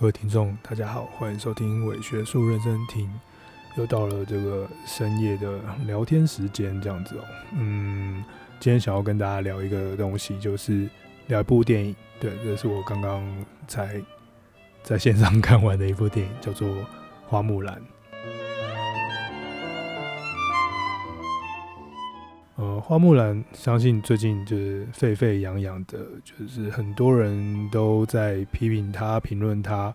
各位听众，大家好，欢迎收听伪学术认真听。又到了这个深夜的聊天时间，这样子哦。嗯，今天想要跟大家聊一个东西，就是聊一部电影。对，这是我刚刚才在线上看完的一部电影，叫做《花木兰》。呃，花木兰，相信最近就是沸沸扬扬的，就是很多人都在批评他、评论他，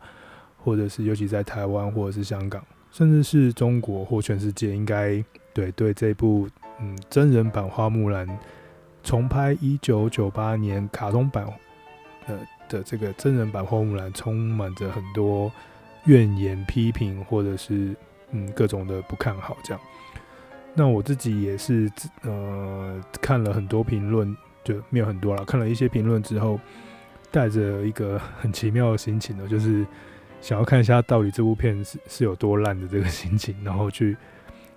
或者是尤其在台湾或者是香港，甚至是中国或全世界，应该对对这部嗯真人版花木兰重拍一九九八年卡通版呃的这个真人版花木兰，充满着很多怨言、批评，或者是嗯各种的不看好这样。那我自己也是，呃，看了很多评论，就没有很多了。看了一些评论之后，带着一个很奇妙的心情呢，就是想要看一下到底这部片是是有多烂的这个心情，然后去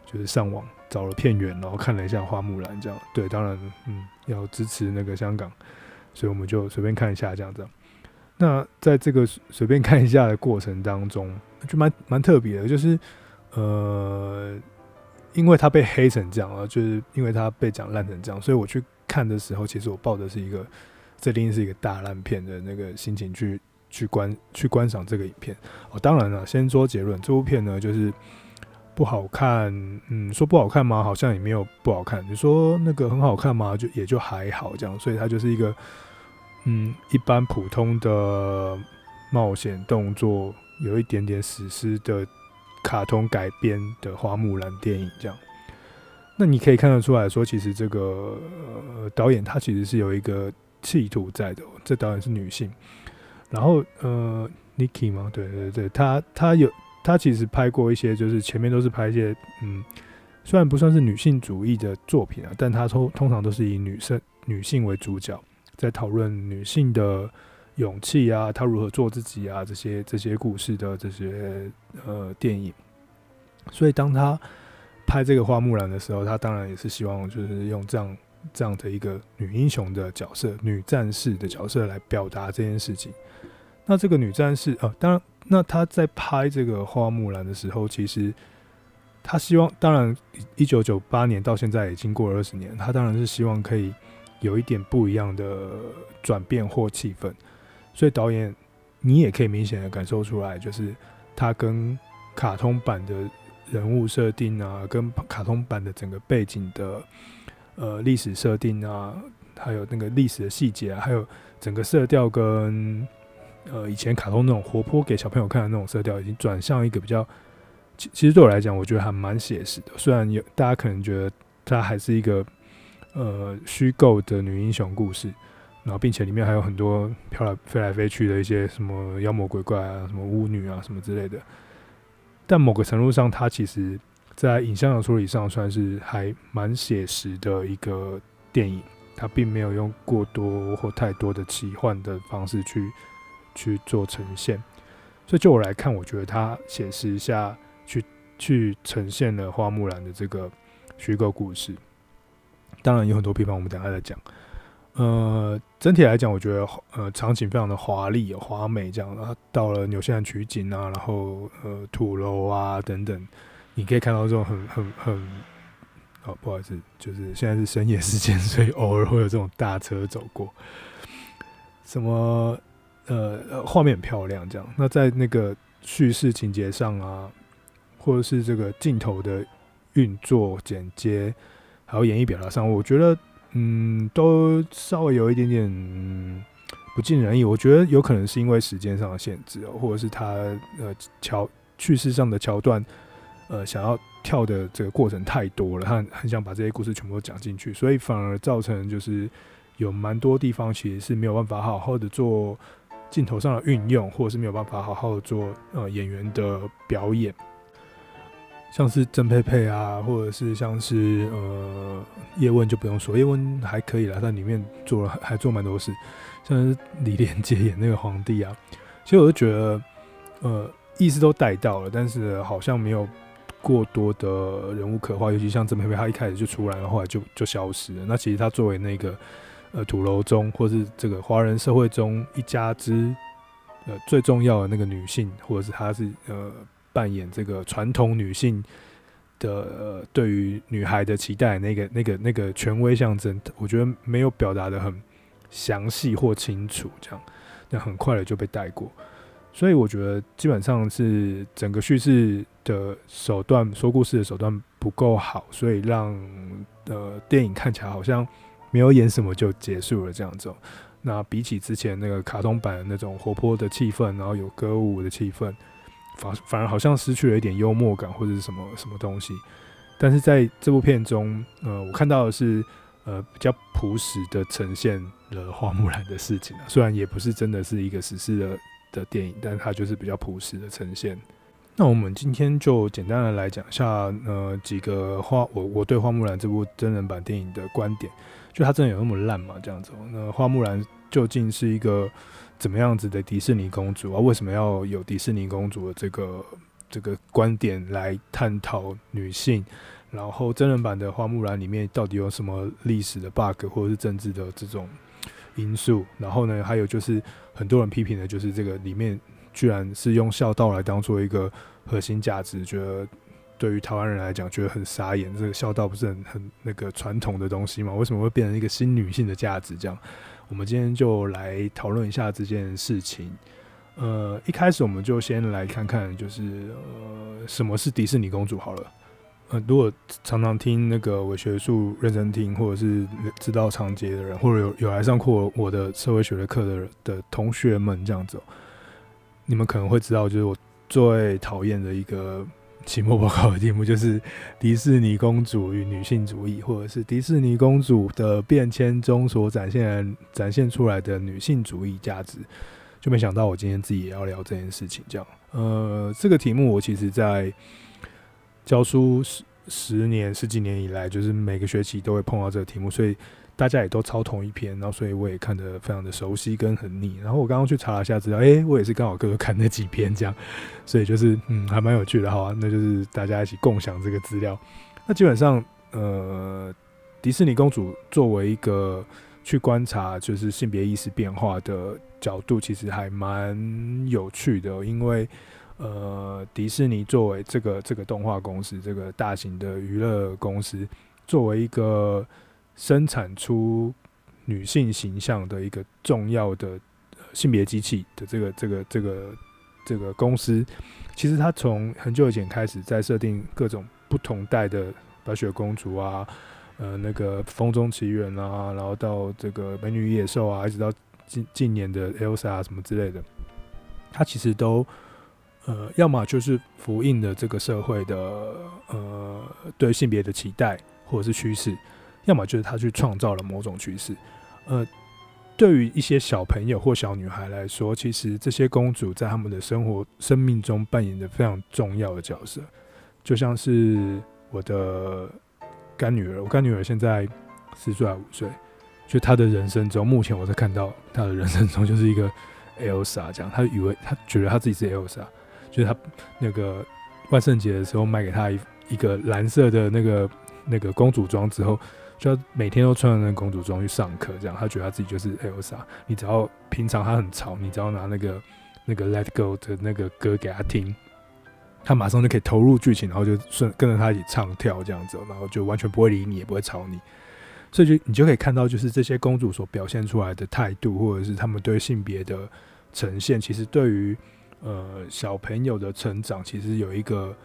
就是上网找了片源，然后看了一下《花木兰》这样。对，当然，嗯，要支持那个香港，所以我们就随便看一下这样子。那在这个随便看一下的过程当中，就蛮蛮特别的，就是呃。因为他被黑成这样啊，就是因为他被讲烂成这样，所以我去看的时候，其实我抱的是一个这一定是一个大烂片的那个心情去去观去观赏这个影片。哦，当然了，先说结论，这部片呢就是不好看。嗯，说不好看吗？好像也没有不好看。你说那个很好看吗？就也就还好这样。所以它就是一个嗯一般普通的冒险动作，有一点点史诗的。卡通改编的花木兰电影，这样，那你可以看得出来说，其实这个呃导演他其实是有一个企图在的。这导演是女性，然后呃 n i k i 吗？对对对，他他有他其实拍过一些，就是前面都是拍一些嗯，虽然不算是女性主义的作品啊，但他通通常都是以女生女性为主角，在讨论女性的。勇气啊，他如何做自己啊？这些这些故事的这些呃电影，所以当他拍这个花木兰的时候，他当然也是希望就是用这样这样的一个女英雄的角色、女战士的角色来表达这件事情。那这个女战士啊、当然，那他在拍这个花木兰的时候，其实他希望，当然，一九九八年到现在已经过了二十年，他当然是希望可以有一点不一样的转变或气氛。所以导演，你也可以明显的感受出来，就是他跟卡通版的人物设定啊，跟卡通版的整个背景的呃历史设定啊，还有那个历史的细节啊，还有整个色调跟呃以前卡通那种活泼给小朋友看的那种色调，已经转向一个比较，其其实对我来讲，我觉得还蛮写实的。虽然有大家可能觉得它还是一个呃虚构的女英雄故事。然后，并且里面还有很多飘来飞来飞去的一些什么妖魔鬼怪啊，什么巫女啊，什么之类的。但某个程度上，它其实在影像的处理上算是还蛮写实的一个电影。它并没有用过多或太多的奇幻的方式去去做呈现。所以，就我来看，我觉得它写实下去去呈现了花木兰的这个虚构故事。当然，有很多地方我们等下再讲。呃，整体来讲，我觉得呃场景非常的华丽、华美，这样。然后到了纽西兰取景啊，然后呃土楼啊等等，你可以看到这种很很很，哦不好意思，就是现在是深夜时间，所以偶尔会有这种大车走过。什么呃画面很漂亮，这样。那在那个叙事情节上啊，或者是这个镜头的运作、剪接，还有演绎表达上，我觉得。嗯，都稍微有一点点、不尽人意。我觉得有可能是因为时间上的限制，或者是他呃桥叙事上的桥段，呃想要跳的这个过程太多了，他，很想把这些故事全部都讲进去，所以反而造成就是有蛮多地方其实是没有办法好好的做镜头上的运用，或者是没有办法好好的做呃演员的表演。像是曾佩佩啊，或者是像是呃叶问就不用说，叶问还可以了，在里面做了还做蛮多事。像是李连杰演那个皇帝啊，其实我就觉得呃意思都带到了，但是好像没有过多的人物刻画，尤其像曾佩佩，他一开始就出来了，后来就就消失了。那其实他作为那个呃土楼中，或是这个华人社会中一家之呃最重要的那个女性，或者是她是呃扮演这个传统女性的对于女孩的期待那个那个那个权威象征，我觉得没有表达得很详细或清楚，这样那很快的就被带过。所以我觉得基本上是整个叙事的手段，说故事的手段不够好，所以让呃电影看起来好像没有演什么就结束了这样子。那比起之前那个卡通版的那种活泼的气氛，然后有歌舞的气氛，反反而好像失去了一点幽默感或者是什么什么东西。但是在这部片中，呃，我看到的是呃比较朴实的呈现了花木兰的事情啊，虽然也不是真的是一个史诗的。的电影，但它就是比较朴实的呈现。那我们今天就简单的来讲一下，呃，几个花我我对花木兰这部真人版电影的观点，就它真的有那么烂吗？这样子，那花木兰究竟是一个怎么样子的迪士尼公主啊？为什么要有迪士尼公主的这个这个观点来探讨女性？然后真人版的花木兰里面到底有什么历史的 bug 或者是政治的这种因素？然后呢，还有就是。很多人批评的就是这个里面居然是用孝道来当做一个核心价值，觉得对于台湾人来讲觉得很傻眼。这个孝道不是很很那个传统的东西吗？为什么会变成一个新女性的价值？这样，我们今天就来讨论一下这件事情。呃，一开始我们就先来看看，就是呃，什么是迪士尼公主好了。呃，如果常常听那个伪学术认真听，或者是知道长节的人，或者有有来上过我的社会学的课的的同学们，这样子，你们可能会知道，就是我最讨厌的一个期末报告的题目，就是迪士尼公主与女性主义，或者是迪士尼公主的变迁中所展现展现出来的女性主义价值。就没想到我今天自己也要聊这件事情，这样。呃，这个题目我其实在。教书十十年十几年以来，就是每个学期都会碰到这个题目，所以大家也都抄同一篇，然后所以我也看得非常的熟悉跟很腻。然后我刚刚去查了一下资料，哎，我也是刚好各个看那几篇这样，所以就是嗯还蛮有趣的，好啊，那就是大家一起共享这个资料。那基本上，呃，迪士尼公主作为一个去观察就是性别意识变化的角度，其实还蛮有趣的，因为。呃，迪士尼作为这个这个动画公司，这个大型的娱乐公司，作为一个生产出女性形象的一个重要的性别机器的这个这个这个这个公司，其实它从很久以前开始，在设定各种不同代的白雪公主啊，呃，那个风中奇缘啊，然后到这个美女野兽啊，一直到近近年的 Elsa 啊什么之类的，它其实都。呃，要么就是符应的这个社会的呃对性别的期待或者是趋势，要么就是他去创造了某种趋势。呃，对于一些小朋友或小女孩来说，其实这些公主在他们的生活生命中扮演着非常重要的角色。就像是我的干女儿，我干女儿现在四岁五岁，就她的人生中，目前我在看到她的人生中就是一个 Elsa 这样，她以为她觉得她自己是 Elsa。就是她那个万圣节的时候卖给她一一个蓝色的那个那个公主装之后，就每天都穿着那个公主装去上课，这样他觉得他自己就是 Elsa。你只要平常他很吵，你只要拿那个那个 Let Go 的那个歌给他听，他马上就可以投入剧情，然后就顺跟着他一起唱跳这样子，然后就完全不会理你，也不会吵你。所以就你就可以看到，就是这些公主所表现出来的态度，或者是他们对性别的呈现，其实对于。呃，小朋友的成长其实有一个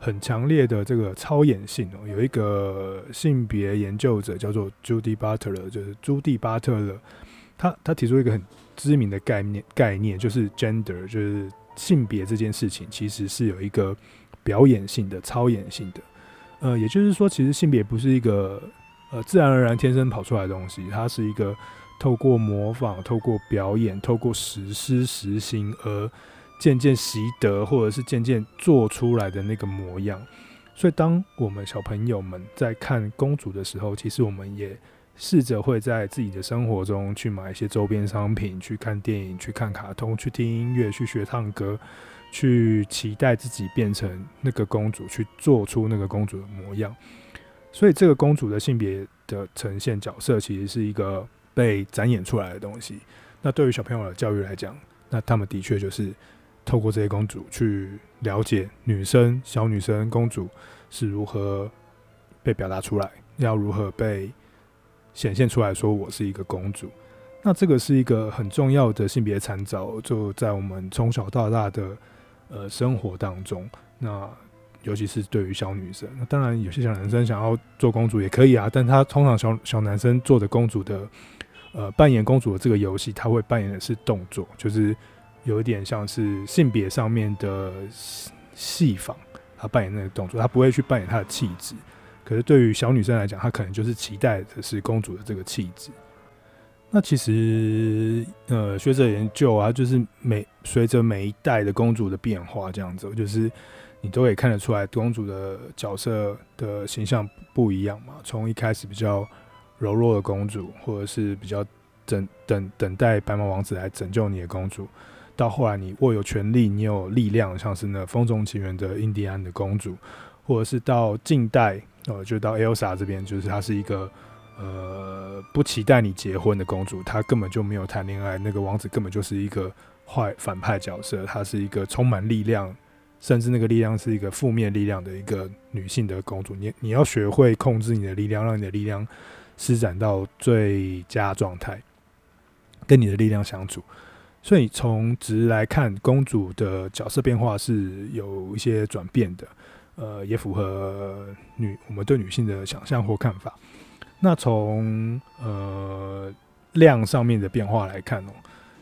很强烈的这个超演性哦。有一个性别研究者叫做 Judy Butler，就是朱蒂巴特勒，他他提出一个很知名的概念，概念就是 gender，就是性别这件事情其实是有一个表演性的、超演性的。呃，也就是说，其实性别不是一个呃自然而然天生跑出来的东西，它是一个透过模仿、透过表演、透过实施实行而。渐渐习得，或者是渐渐做出来的那个模样。所以，当我们小朋友们在看公主的时候，其实我们也试着会在自己的生活中去买一些周边商品，去看电影，去看卡通，去听音乐，去学唱歌，去期待自己变成那个公主，去做出那个公主的模样。所以，这个公主的性别的呈现角色，其实是一个被展演出来的东西。那对于小朋友的教育来讲，那他们的确就是透过这些公主去了解女生、小女生、公主是如何被表达出来，要如何被显现出来，说我是一个公主。那这个是一个很重要的性别参照，就在我们从小到大的呃生活当中。那尤其是对于小女生，那当然有些小男生想要做公主也可以啊，但他通常小小男生做的公主的。呃，扮演公主的这个游戏，他会扮演的是动作，就是有一点像是性别上面的戏仿，他扮演那个动作，他不会去扮演她的气质。可是对于小女生来讲，她可能就是期待的是公主的这个气质。那其实，呃，学者研究啊，就是每随着每一代的公主的变化，这样子，就是你都可以看得出来，公主的角色的形象不一样嘛。从一开始比较。柔弱的公主，或者是比较等等等待白马王子来拯救你的公主，到后来你握有权力，你有力量，像是那《风中情缘》的印第安的公主，或者是到近代，呃，就到 Elsa 这边，就是她是一个呃不期待你结婚的公主，她根本就没有谈恋爱，那个王子根本就是一个坏反派角色，她是一个充满力量，甚至那个力量是一个负面力量的一个女性的公主，你你要学会控制你的力量，让你的力量。施展到最佳状态，跟你的力量相处。所以从值来看，公主的角色变化是有一些转变的，呃，也符合女我们对女性的想象或看法。那从呃量上面的变化来看哦，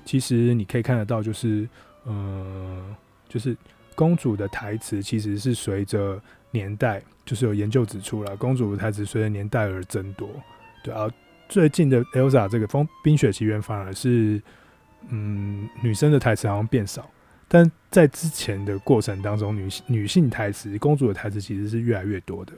其实你可以看得到，就是呃，就是公主的台词其实是随着年代，就是有研究指出了，公主的台词随着年代而增多。对啊，最近的 Elsa 这个《风冰雪奇缘》反而是，嗯，女生的台词好像变少，但在之前的过程当中，女性女性台词、公主的台词其实是越来越多的。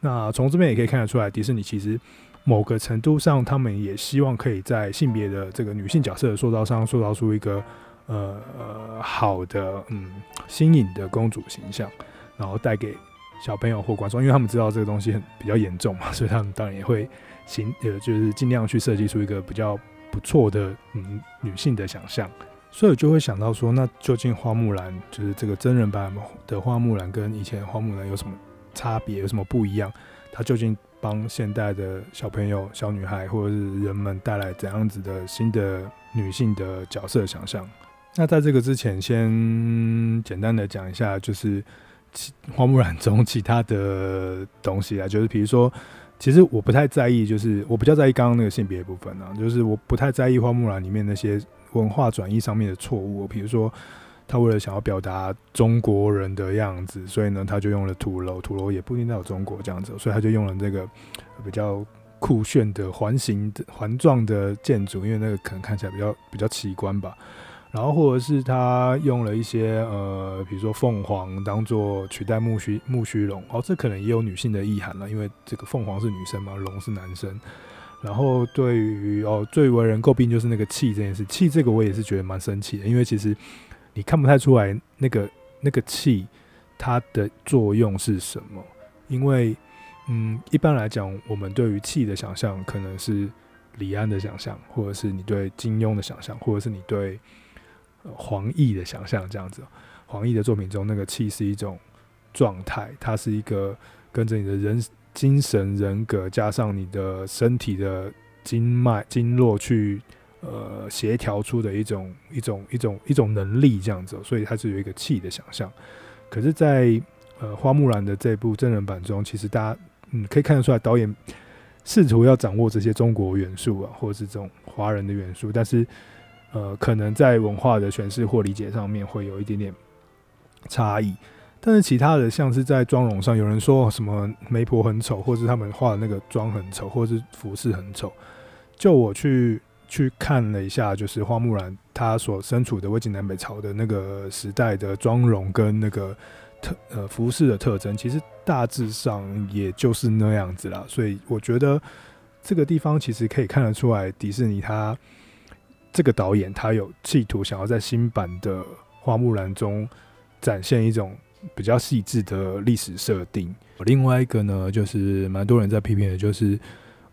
那从这边也可以看得出来，迪士尼其实某个程度上，他们也希望可以在性别的这个女性角色的塑造上，塑造出一个呃呃好的嗯新颖的公主形象，然后带给小朋友或观众，因为他们知道这个东西很比较严重嘛，所以他们当然也会。行，呃，就是尽量去设计出一个比较不错的嗯女性的想象，所以就会想到说，那究竟花木兰就是这个真人版的花木兰跟以前花木兰有什么差别，有什么不一样？它究竟帮现代的小朋友、小女孩或者是人们带来怎样子的新的女性的角色想象？那在这个之前，先简单的讲一下，就是其花木兰中其他的东西啊，就是比如说。其实我不太在意，就是我比较在意刚刚那个性别部分啊，就是我不太在意花木兰里面那些文化转译上面的错误，比如说他为了想要表达中国人的样子，所以呢他就用了土楼，土楼也不一定代表中国这样子，所以他就用了这个比较酷炫的环形的环状的建筑，因为那个可能看起来比较比较奇观吧。然后或者是他用了一些呃，比如说凤凰当做取代木须木须龙，哦，这可能也有女性的意涵了，因为这个凤凰是女生嘛，龙是男生。然后对于哦，最为人诟病就是那个气这件事，气这个我也是觉得蛮生气的，因为其实你看不太出来那个那个气它的作用是什么，因为嗯，一般来讲，我们对于气的想象可能是李安的想象，或者是你对金庸的想象，或者是你对。黄易的想象这样子，黄易的作品中那个气是一种状态，它是一个跟着你的人精神人格加上你的身体的经脉经络去呃协调出的一种一种一种一种能力这样子，所以它是有一个气的想象。可是，在呃花木兰的这部真人版中，其实大家嗯可以看得出来，导演试图要掌握这些中国元素啊，或者是这种华人的元素，但是。呃，可能在文化的诠释或理解上面会有一点点差异，但是其他的像是在妆容上，有人说什么媒婆很丑，或是他们画的那个妆很丑，或是服饰很丑。就我去去看了一下，就是花木兰她所身处的魏晋南北朝的那个时代的妆容跟那个特呃服饰的特征，其实大致上也就是那样子啦。所以我觉得这个地方其实可以看得出来，迪士尼它。这个导演他有企图想要在新版的《花木兰》中展现一种比较细致的历史设定。另外一个呢，就是蛮多人在批评的，就是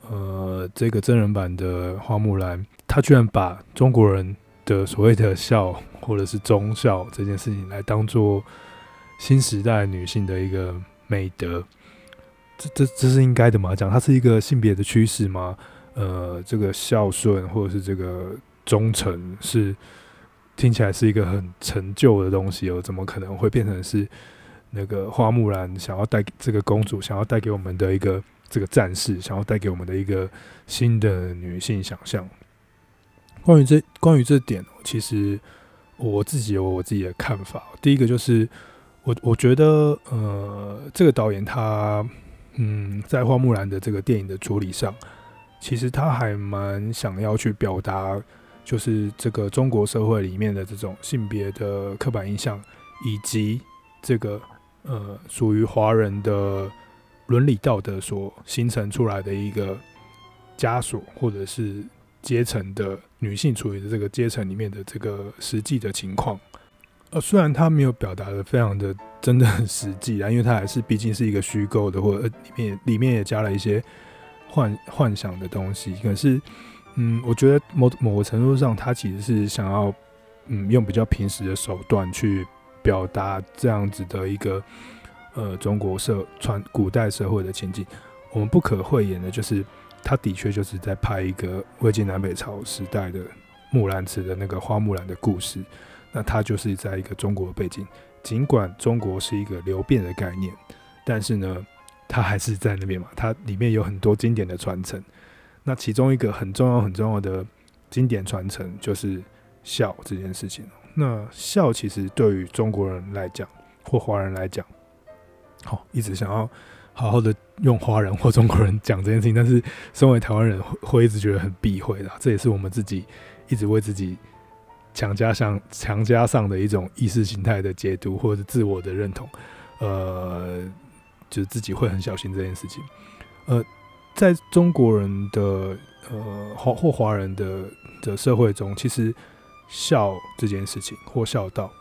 呃，这个真人版的《花木兰》，他居然把中国人的所谓的孝或者是忠孝这件事情来当做新时代女性的一个美德，这这这是应该的吗？讲它是一个性别的趋势吗？呃，这个孝顺或者是这个忠诚是听起来是一个很陈旧的东西哦，怎么可能会变成是那个花木兰想要带给这个公主想要带给我们的一个这个战士想要带给我们的一个新的女性想象？关于这关于这点，其实我自己有我自己的看法。第一个就是我我觉得呃，这个导演他嗯，在花木兰的这个电影的处理上。其实他还蛮想要去表达，就是这个中国社会里面的这种性别的刻板印象，以及这个呃属于华人的伦理道德所形成出来的一个枷锁，或者是阶层的女性处于的这个阶层里面的这个实际的情况。呃，虽然他没有表达的非常的真的很实际啊，因为他还是毕竟是一个虚构的，或者里面里面也加了一些。幻幻想的东西，可是，嗯，我觉得某某个程度上，他其实是想要，嗯，用比较平实的手段去表达这样子的一个，呃，中国社传古代社会的情景。我们不可讳言的就是，他的确就是在拍一个魏晋南北朝时代的木兰辞的那个花木兰的故事。那他就是在一个中国背景，尽管中国是一个流变的概念，但是呢。它还是在那边嘛，它里面有很多经典的传承。那其中一个很重要、很重要的经典传承就是孝这件事情。那孝其实对于中国人来讲，或华人来讲，好，一直想要好好的用华人或中国人讲这件事情，但是身为台湾人会会一直觉得很避讳的。这也是我们自己一直为自己强加上强加上的一种意识形态的解读，或者自我的认同。呃。就是自己会很小心这件事情，呃，在中国人的呃华或华人的的社会中，其实孝这件事情或孝道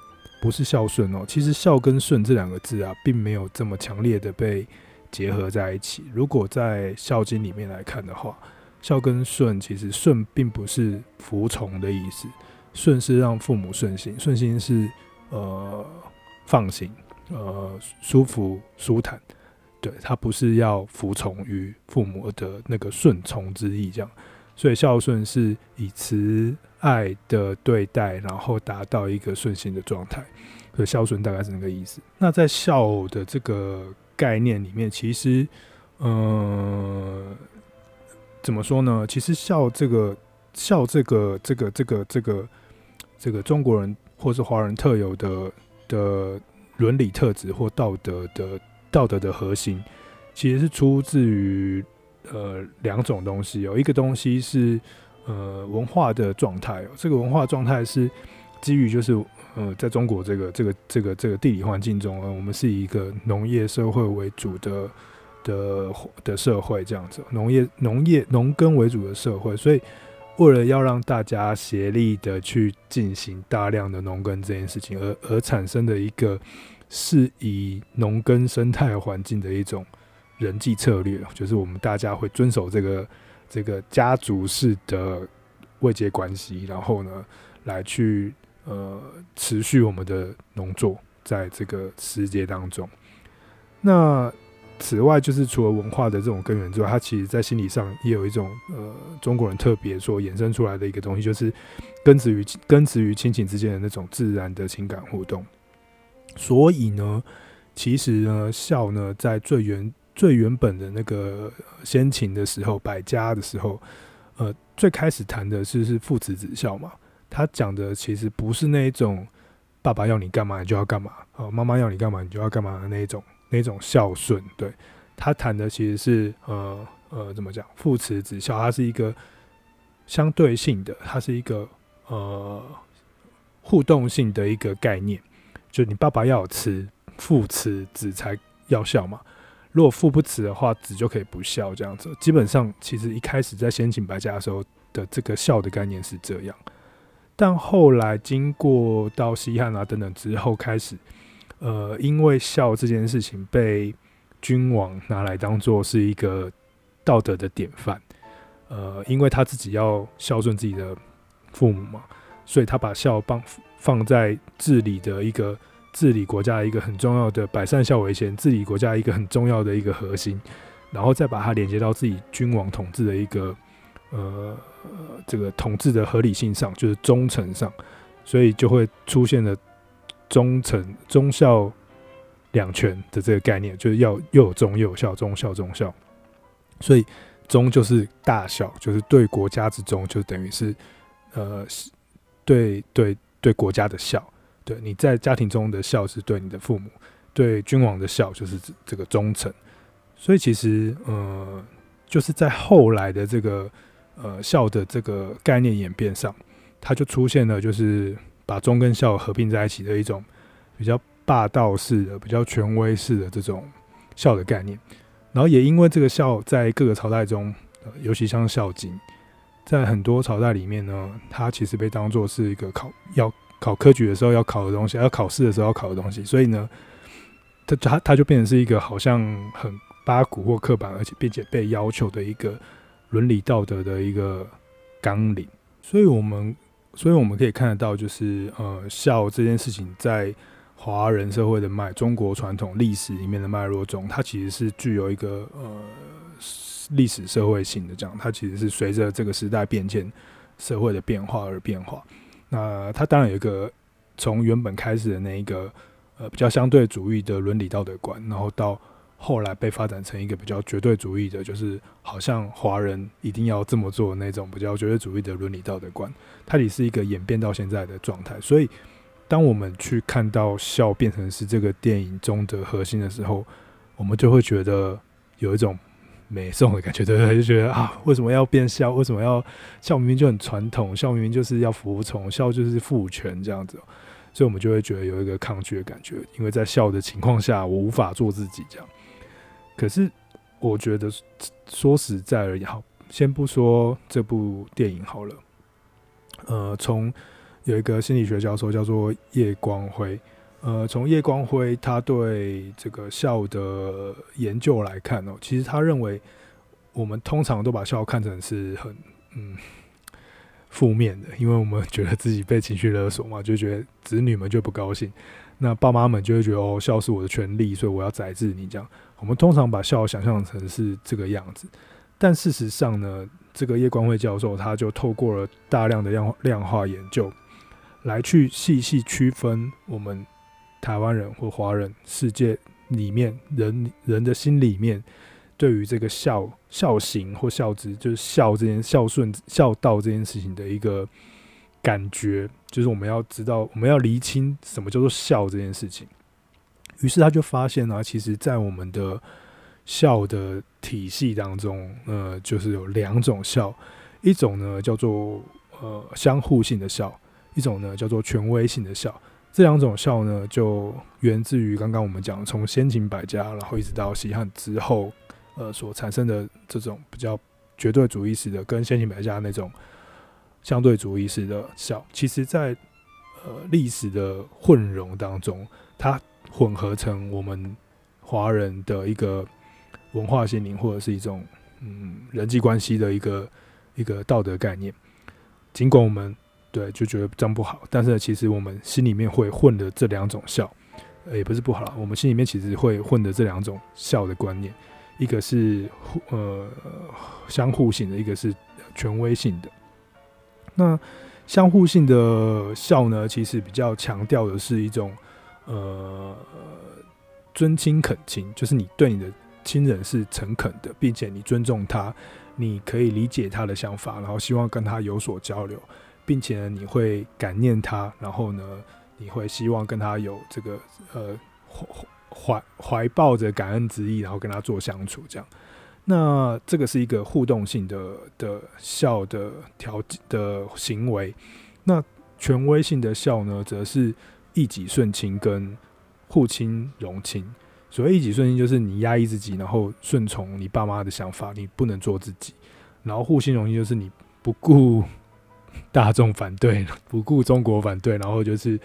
不是孝顺哦，其实孝跟顺这两个字啊，并没有这么强烈的被结合在一起。如果在《孝经》里面来看的话，孝跟顺其实顺并不是服从的意思，顺是让父母顺心，顺心是呃放心，呃舒服舒坦。对，他不是要服从于父母的那个顺从之意，这样，所以孝顺是以慈爱的对待，然后达到一个顺心的状态。所以孝顺大概是那个意思。那在孝的这个概念里面，其实，嗯，怎么说呢？其实孝这个孝这个这个这个这个这个中国人或是华人特有的的伦理特质或道德的。道德的核心其实是出自于呃两种东西哦，一个东西是呃文化的状态，这个文化状态是基于就是呃在中国这个这个这个这个地理环境中，呃我们是一个农业社会为主的的的社会这样子，农业农业农耕为主的社会，所以为了要让大家协力的去进行大量的农耕这件事情，而而产生的一个。是以农耕生态环境的一种人际策略，就是我们大家会遵守这个这个家族式的位阶关系，然后呢，来去呃持续我们的农作在这个世界当中。那此外，就是除了文化的这种根源之外，它其实在心理上也有一种呃中国人特别所衍生出来的一个东西，就是根植于根植于亲情之间的那种自然的情感互动。所以呢，其实呢，孝呢，在最原最原本的那个先秦的时候，百家的时候，呃，最开始谈的是是父慈子孝嘛。他讲的其实不是那一种爸爸要你干嘛你就要干嘛，哦，妈妈要你干嘛你就要干嘛的那一种那一种孝顺。对，他谈的其实是呃呃怎么讲父慈子孝，它是一个相对性的，它是一个呃互动性的一个概念。就你爸爸要有慈，父慈子才要孝嘛。如果父不慈的话，子就可以不孝这样子。基本上，其实一开始在先秦百家的时候的这个孝的概念是这样，但后来经过到西汉啊等等之后，开始呃，因为孝这件事情被君王拿来当做是一个道德的典范，呃，因为他自己要孝顺自己的父母嘛。所以他把孝放放在治理的一个治理国家的一个很重要的百善孝为先，治理国家一个很重要的一个核心，然后再把它连接到自己君王统治的一个呃这个统治的合理性上，就是忠诚上，所以就会出现了忠诚忠孝两全的这个概念，就是要又有忠又有孝，忠孝忠孝，所以忠就是大孝，就是对国家之忠，就等于是呃对对对国家的孝。对，你在家庭中的孝是对你的父母，对君王的孝就是这个忠诚。所以其实呃就是在后来的这个呃孝的这个概念演变上，它就出现了就是把忠跟孝合并在一起的一种比较。霸道式的、比较权威式的这种孝的概念，然后也因为这个孝在各个朝代中，尤其像《孝经》，在很多朝代里面呢，它其实被当做是一个考要考科举的时候要考的东西，要考试的时候要考的东西，所以呢，它它它就变成是一个好像很八股或刻板，而且并且被要求的一个伦理道德的一个纲领。所以我们所以我们可以看得到，就是呃，孝这件事情在。华人社会的脉，中国传统历史里面的脉络中，它其实是具有一个呃历史社会性的这样，它其实是随着这个时代变迁、社会的变化而变化。那它当然有一个从原本开始的那一个呃比较相对主义的伦理道德观，然后到后来被发展成一个比较绝对主义的，就是好像华人一定要这么做那种比较绝对主义的伦理道德观，它也是一个演变到现在的状态，所以。当我们去看到孝变成是这个电影中的核心的时候，我们就会觉得有一种美颂的感觉，对不对？就觉得啊，为什么要变孝？为什么要孝？明明就很传统，孝明明就是要服从，孝就是父权这样子，所以我们就会觉得有一个抗拒的感觉，因为在孝的情况下，我无法做自己这样。可是我觉得说实在而言，好，先不说这部电影好了，呃，从。有一个心理学教授叫做叶光辉，呃，从叶光辉他对这个笑的研究来看哦，其实他认为我们通常都把笑看成是很嗯负面的，因为我们觉得自己被情绪勒索嘛，就觉得子女们就不高兴，那爸妈们就会觉得哦，笑是我的权利，所以我要宰制你这样。我们通常把笑想象成是这个样子，但事实上呢，这个叶光辉教授他就透过了大量的量量化研究。来去细细区分我们台湾人或华人世界里面人人的心里面，对于这个孝孝行或孝子，就是孝这件孝顺孝道这件事情的一个感觉，就是我们要知道，我们要厘清什么叫做孝这件事情。于是他就发现啊，其实，在我们的孝的体系当中，呃，就是有两种孝，一种呢叫做呃相互性的孝。一种呢叫做权威性的孝，这两种孝呢就源自于刚刚我们讲从先秦百家，然后一直到西汉之后，呃所产生的这种比较绝对主义式的，跟先秦百家那种相对主义式的孝，其实在呃历史的混融当中，它混合成我们华人的一个文化心灵，或者是一种嗯人际关系的一个一个道德概念，尽管我们。对，就觉得这样不好。但是其实我们心里面会混的这两种孝，也不是不好。我们心里面其实会混的这两种孝的观念，一个是呃相互性的，一个是权威性的。那相互性的孝呢，其实比较强调的是一种呃尊亲恳亲，就是你对你的亲人是诚恳的，并且你尊重他，你可以理解他的想法，然后希望跟他有所交流。并且呢，你会感念他，然后呢，你会希望跟他有这个呃怀怀抱着感恩之意，然后跟他做相处这样。那这个是一个互动性的的孝的条件的行为。那权威性的孝呢，则是一己顺亲跟护亲融亲。所谓一己顺亲，就是你压抑自己，然后顺从你爸妈的想法，你不能做自己。然后护亲容亲，就是你不顾。大众反对，不顾中国反对，然后就是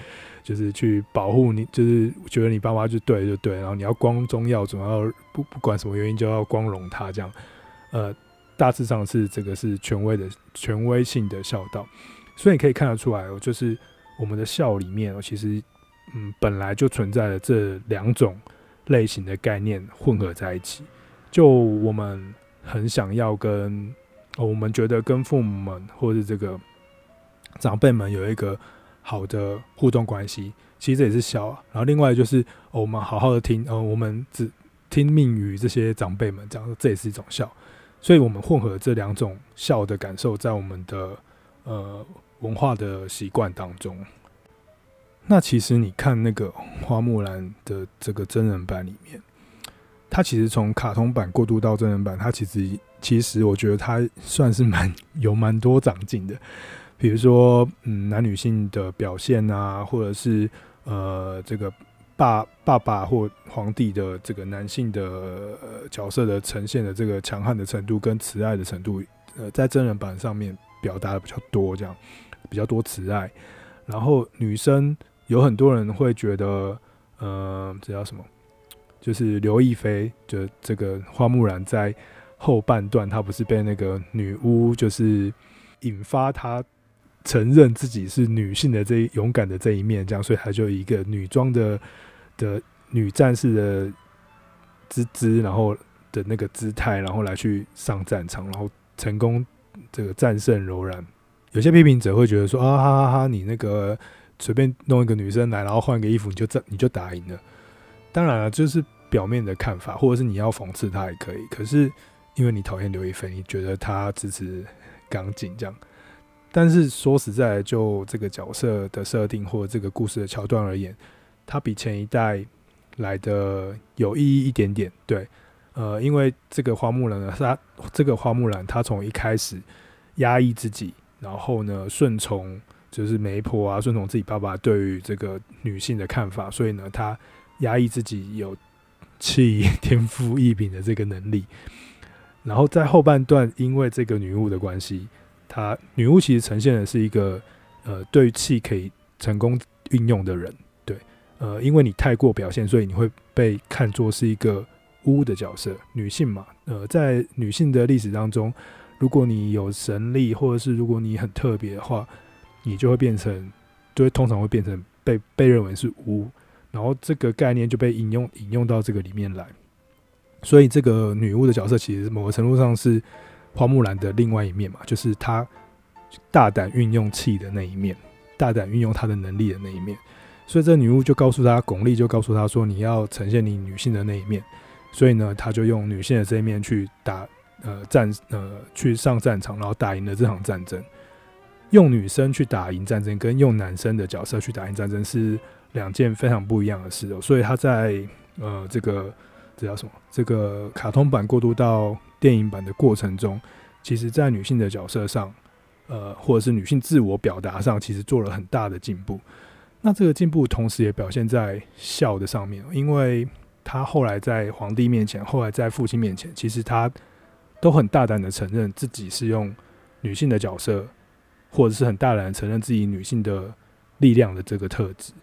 就是去保护你，就是觉得你爸妈就对就对，然后你要光宗耀祖，要不不管什么原因就要光荣他这样，呃，大致上是这个是权威的权威性的孝道。所以你可以看得出来哦，就是我们的孝里面，其实嗯本来就存在了这两种类型的概念混合在一起。就我们很想要跟，我们觉得跟父母们或者这个长辈们有一个好的互动关系，其实这也是笑啊。然后另外就是，我们好好的听，呃，我们只听命于这些长辈们，这样这也是一种笑。所以我们混合这两种笑的感受，在我们的呃文化的习惯当中。那其实你看那个花木兰的这个真人版里面。它其实从卡通版过渡到真人版，它其实其实我觉得它算是蛮有蛮多长进的，比如说嗯男女性的表现啊，或者是呃这个爸爸爸或皇帝的这个男性的、角色的呈现的这个强悍的程度跟慈爱的程度，呃在真人版上面表达的比较多，这样比较多慈爱，然后女生有很多人会觉得呃这叫什么？就是刘亦菲，就这个花木兰在后半段，她不是被那个女巫，就是引发她承认自己是女性的这一勇敢的这一面，这样，所以她就一个女装的的女战士的姿姿，然后的那个姿态，然后来去上战场，然后成功这个战胜柔然。有些批评者会觉得说啊哈哈哈，你那个随便弄一个女生来，然后换个衣服，你就战你就打赢了。当然了，就是表面的看法，或者是你要讽刺他也可以。可是因为你讨厌刘亦菲，你觉得他支持港警这样。但是说实在，就这个角色的设定或这个故事的桥段而言，它比前一代来的有意义一点点。对，呃，因为这个花木兰呢，她这个花木兰，她从一开始压抑自己，然后呢顺从就是媒婆啊，顺从自己爸爸对于这个女性的看法，所以呢她。压抑自己有气 天赋异禀的这个能力，然后在后半段，因为这个女巫的关系，她女巫其实呈现的是一个呃对气可以成功运用的人，对，呃，因为你太过表现，所以你会被看作是一个巫的角色，女性嘛，呃，在女性的历史当中，如果你有神力，或者是如果你很特别的话，你就会变成，就会通常会变成被被认为是巫。然后这个概念就被引用引用到这个里面来，所以这个女巫的角色其实某个程度上是花木兰的另外一面嘛，就是她大胆运用气的那一面，大胆运用她的能力的那一面。所以这女巫就告诉她，巩俐就告诉她说，你要呈现你女性的那一面。所以呢，她就用女性的这一面去打呃战呃去上战场，然后打赢了这场战争。用女生去打赢战争，跟用男生的角色去打赢战争是。两件非常不一样的事哦，所以他在呃这个这叫什么？这个卡通版过渡到电影版的过程中，其实在女性的角色上，呃，或者是女性自我表达上，其实做了很大的进步。那这个进步同时也表现在笑的上面，因为他后来在皇帝面前，后来在父亲面前，其实他都很大胆的承认自己是用女性的角色，或者是很大胆的承认自己女性的力量的这个特质。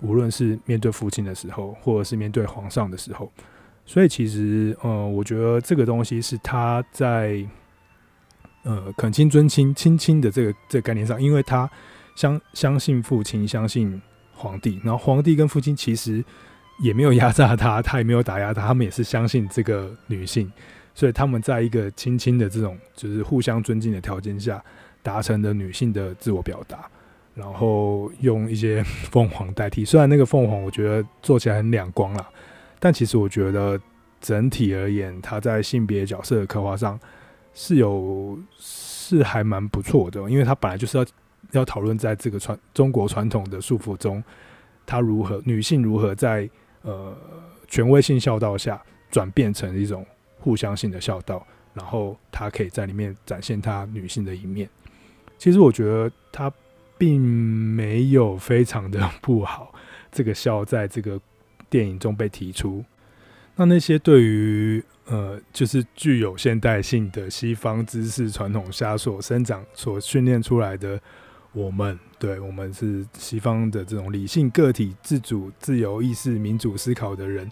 无论是面对父亲的时候，或者是面对皇上的时候，所以其实，呃，我觉得这个东西是他在呃恳亲尊亲亲亲的这个这个概念上，因为他相相信父亲，相信皇帝，然后皇帝跟父亲其实也没有压榨他，他也没有打压他，他们也是相信这个女性，所以他们在一个亲亲的这种就是互相尊敬的条件下，达成了女性的自我表达。然后用一些 凤凰代替，虽然那个凤凰我觉得做起来很两光啦，但其实我觉得整体而言，他在性别角色的刻画上是有是还蛮不错的，因为他本来就是要要讨论在这个传中国传统的束缚中，他如何女性如何在呃权威性孝道下转变成一种互相性的孝道，然后她可以在里面展现她女性的一面。其实我觉得她。并没有非常的不好，这个孝在这个电影中被提出。那那些对于呃，就是具有现代性的西方知识传统下所生长、所训练出来的我们，对，我们是西方的这种理性个体、自主、自由意识、民主思考的人，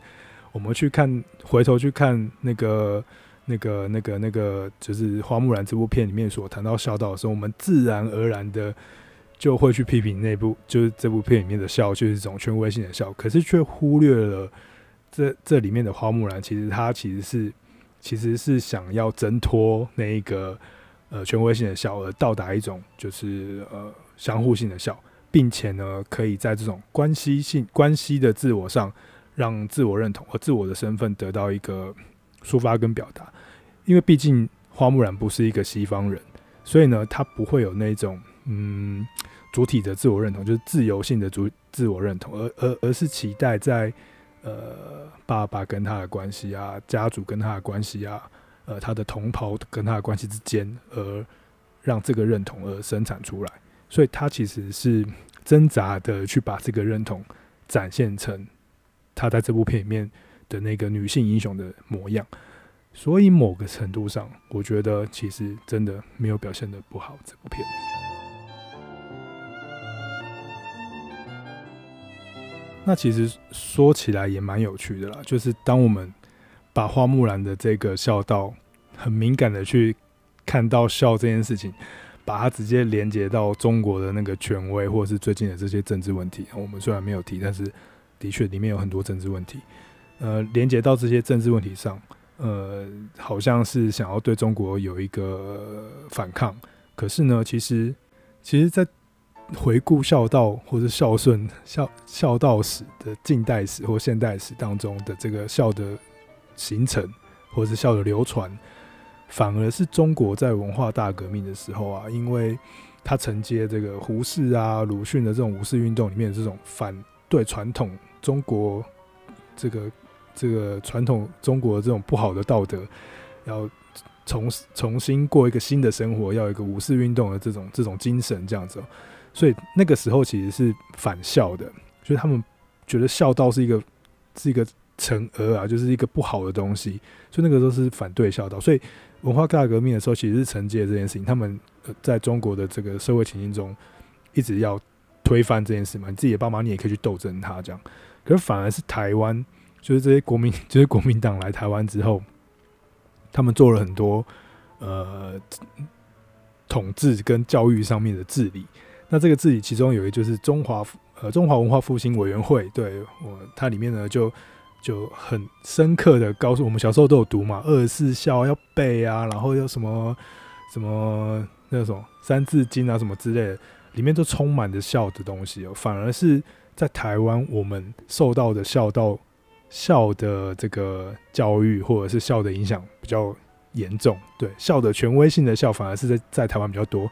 我们去看，回头去看那个、那个、那个、那个，就是《花木兰》这部片里面所谈到孝道的时候，我们自然而然的。就会去批评那部就是这部片里面的笑，就是一种权威性的笑，可是却忽略了这这里面的花木兰，其实他其实是其实是想要挣脱那一个呃权威性的笑，而到达一种就是呃相互性的笑，并且呢，可以在这种关系性关系的自我上，让自我认同和自我的身份得到一个抒发跟表达，因为毕竟花木兰不是一个西方人，所以呢，他不会有那种嗯。主体的自我认同就是自由性的主自我认同，而而而是期待在呃爸爸跟他的关系啊，家族跟他的关系啊，呃他的同袍跟他的关系之间，而让这个认同而生产出来。所以他其实是挣扎的去把这个认同展现成他在这部片里面的那个女性英雄的模样。所以某个程度上，我觉得其实真的没有表现得不好，这部片。那其实说起来也蛮有趣的啦，就是当我们把花木兰的这个孝道很敏感的去看到孝这件事情，把它直接连接到中国的那个权威，或者是最近的这些政治问题，我们虽然没有提，但是的确里面有很多政治问题，呃，连接到这些政治问题上，呃，好像是想要对中国有一个反抗，可是呢，其实，其实，在回顾孝道或者孝顺孝孝道史的近代史或现代史当中的这个孝的形成，或者是孝的流传，反而是中国在文化大革命的时候啊，因为他承接这个胡适啊、鲁迅的这种五四运动里面的这种反对传统中国这个这个传统中国这种不好的道德，要重重新过一个新的生活，要一个五四运动的这种这种精神这样子。所以那个时候其实是反孝的，就是他们觉得孝道是一个是一个惩恶啊，就是一个不好的东西。所以那个时候是反对孝道。所以文化大革命的时候，其实是承接这件事情。他们在中国的这个社会情境中，一直要推翻这件事嘛。你自己的爸妈，你也可以去斗争他这样。可是反而是台湾，就是这些国民，就是国民党来台湾之后，他们做了很多呃统治跟教育上面的治理。那这个字里其中有一个就是中华呃中华文化复兴委员会，对我它里面呢就就很深刻的告诉我们，小时候都有读嘛，二十四孝要背啊，然后要什么什么那种三字经啊什么之类的，里面都充满着孝的东西哦。反而是在台湾，我们受到的孝道孝的这个教育或者是孝的影响比较严重，对孝的权威性的孝，反而是在在台湾比较多。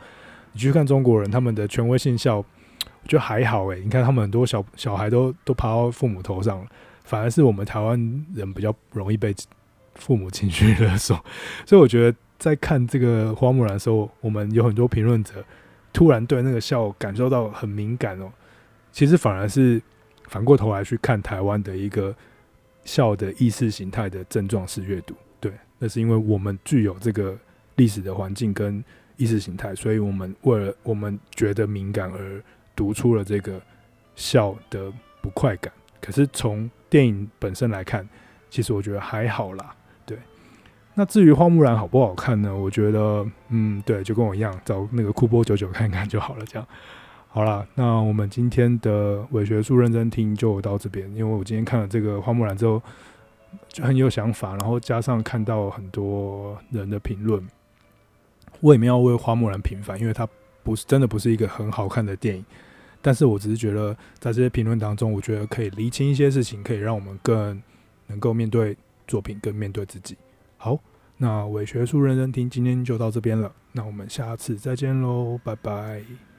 你去看中国人，他们的权威性孝，我觉得还好诶。你看他们很多小小孩都都爬到父母头上，反而是我们台湾人比较容易被父母情绪勒索。所以我觉得在看这个花木兰的时候，我们有很多评论者突然对那个笑感受到很敏感哦。其实反而是反过头来去看台湾的一个笑的意识形态的症状式阅读，对，那是因为我们具有这个历史的环境跟。意识形态，所以我们为了我们觉得敏感而读出了这个笑的不快感。可是从电影本身来看，其实我觉得还好啦。对，那至于花木兰好不好看呢？我觉得，嗯，对，就跟我一样，找那个酷波九九看看就好了。这样，好啦，那我们今天的伪学术认真听就到这边。因为我今天看了这个花木兰之后，就很有想法，然后加上看到很多人的评论。我也没有为花木兰平反，因为它不是真的不是一个很好看的电影。但是我只是觉得，在这些评论当中，我觉得可以厘清一些事情，可以让我们更能够面对作品，更面对自己。好，那伪学术认真听，今天就到这边了。那我们下次再见喽，拜拜。